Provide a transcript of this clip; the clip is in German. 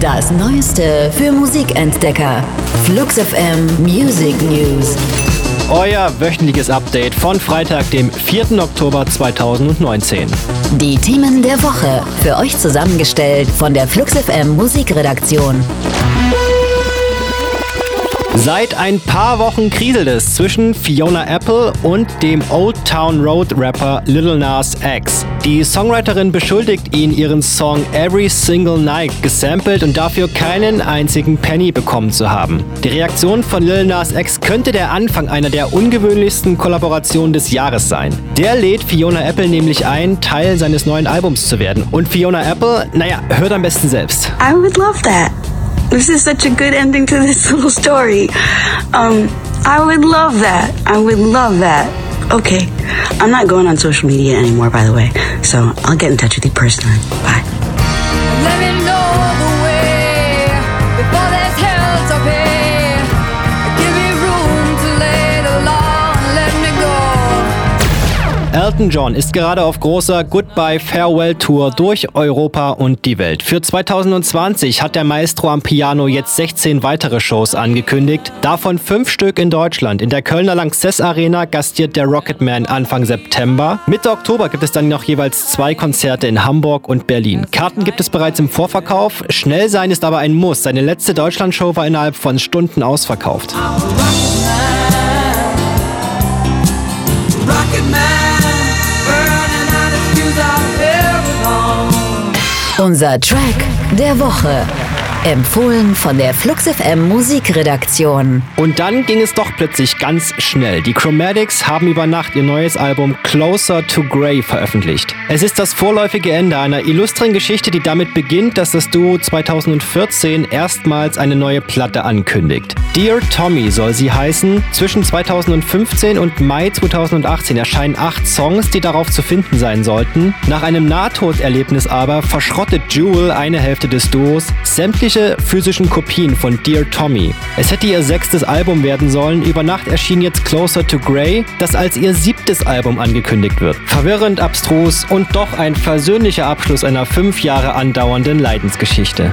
Das Neueste für Musikentdecker. Flux FM Music News. Euer wöchentliches Update von Freitag, dem 4. Oktober 2019. Die Themen der Woche für euch zusammengestellt von der Flux FM Musikredaktion. Seit ein paar Wochen kriselt es zwischen Fiona Apple und dem Old Town Road Rapper Little Nas X. Die Songwriterin beschuldigt ihn, ihren Song Every Single Night gesampelt und dafür keinen einzigen Penny bekommen zu haben. Die Reaktion von Lil Nas X könnte der Anfang einer der ungewöhnlichsten Kollaborationen des Jahres sein. Der lädt Fiona Apple nämlich ein, Teil seines neuen Albums zu werden. Und Fiona Apple, naja, hört am besten selbst. I would love that. This is such a good ending to this little story. Um, I would love that. I would love that. Okay. I'm not going on social media anymore, by the way. So I'll get in touch with you personally. Bye. Elton John ist gerade auf großer Goodbye Farewell Tour durch Europa und die Welt. Für 2020 hat der Maestro am Piano jetzt 16 weitere Shows angekündigt, davon fünf Stück in Deutschland. In der Kölner Lanxess Arena gastiert der Rocketman Anfang September. Mitte Oktober gibt es dann noch jeweils zwei Konzerte in Hamburg und Berlin. Karten gibt es bereits im Vorverkauf. Schnell sein ist aber ein Muss. Seine letzte Deutschlandshow war innerhalb von Stunden ausverkauft. Rocket Man, Unser Track der Woche. Empfohlen von der Flux FM Musikredaktion. Und dann ging es doch plötzlich ganz schnell. Die Chromatics haben über Nacht ihr neues Album Closer to Grey veröffentlicht. Es ist das vorläufige Ende einer illustren Geschichte, die damit beginnt, dass das Duo 2014 erstmals eine neue Platte ankündigt. Dear Tommy soll sie heißen. Zwischen 2015 und Mai 2018 erscheinen acht Songs, die darauf zu finden sein sollten. Nach einem Nahtoderlebnis aber verschrottet Jewel eine Hälfte des Duos sämtliche physischen Kopien von Dear Tommy. Es hätte ihr sechstes Album werden sollen. Über Nacht erschien jetzt Closer to Grey, das als ihr siebtes Album angekündigt wird. Verwirrend, abstrus und doch ein versöhnlicher Abschluss einer fünf Jahre andauernden Leidensgeschichte.